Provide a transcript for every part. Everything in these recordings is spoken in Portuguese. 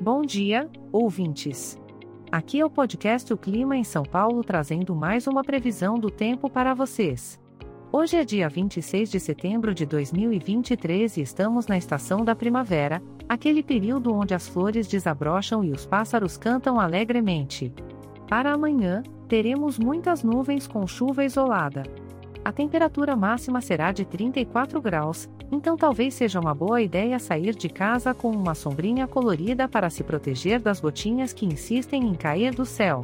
Bom dia, ouvintes. Aqui é o podcast O Clima em São Paulo trazendo mais uma previsão do tempo para vocês. Hoje é dia 26 de setembro de 2023 e estamos na estação da primavera, aquele período onde as flores desabrocham e os pássaros cantam alegremente. Para amanhã, teremos muitas nuvens com chuva isolada. A temperatura máxima será de 34 graus, então talvez seja uma boa ideia sair de casa com uma sombrinha colorida para se proteger das gotinhas que insistem em cair do céu.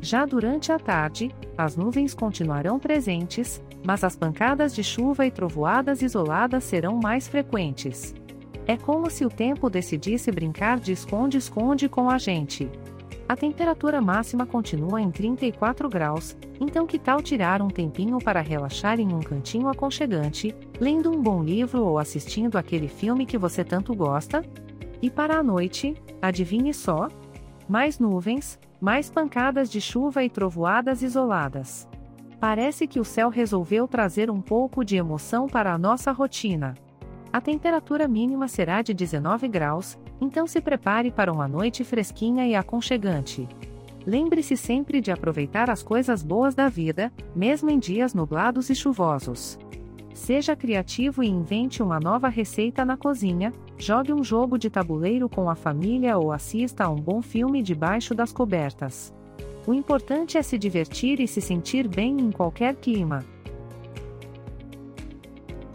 Já durante a tarde, as nuvens continuarão presentes, mas as pancadas de chuva e trovoadas isoladas serão mais frequentes. É como se o tempo decidisse brincar de esconde-esconde com a gente. A temperatura máxima continua em 34 graus, então que tal tirar um tempinho para relaxar em um cantinho aconchegante, lendo um bom livro ou assistindo aquele filme que você tanto gosta? E para a noite, adivinhe só? Mais nuvens, mais pancadas de chuva e trovoadas isoladas. Parece que o céu resolveu trazer um pouco de emoção para a nossa rotina. A temperatura mínima será de 19 graus, então se prepare para uma noite fresquinha e aconchegante. Lembre-se sempre de aproveitar as coisas boas da vida, mesmo em dias nublados e chuvosos. Seja criativo e invente uma nova receita na cozinha, jogue um jogo de tabuleiro com a família ou assista a um bom filme debaixo das cobertas. O importante é se divertir e se sentir bem em qualquer clima.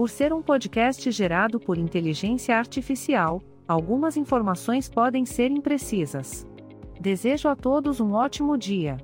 Por ser um podcast gerado por inteligência artificial, algumas informações podem ser imprecisas. Desejo a todos um ótimo dia.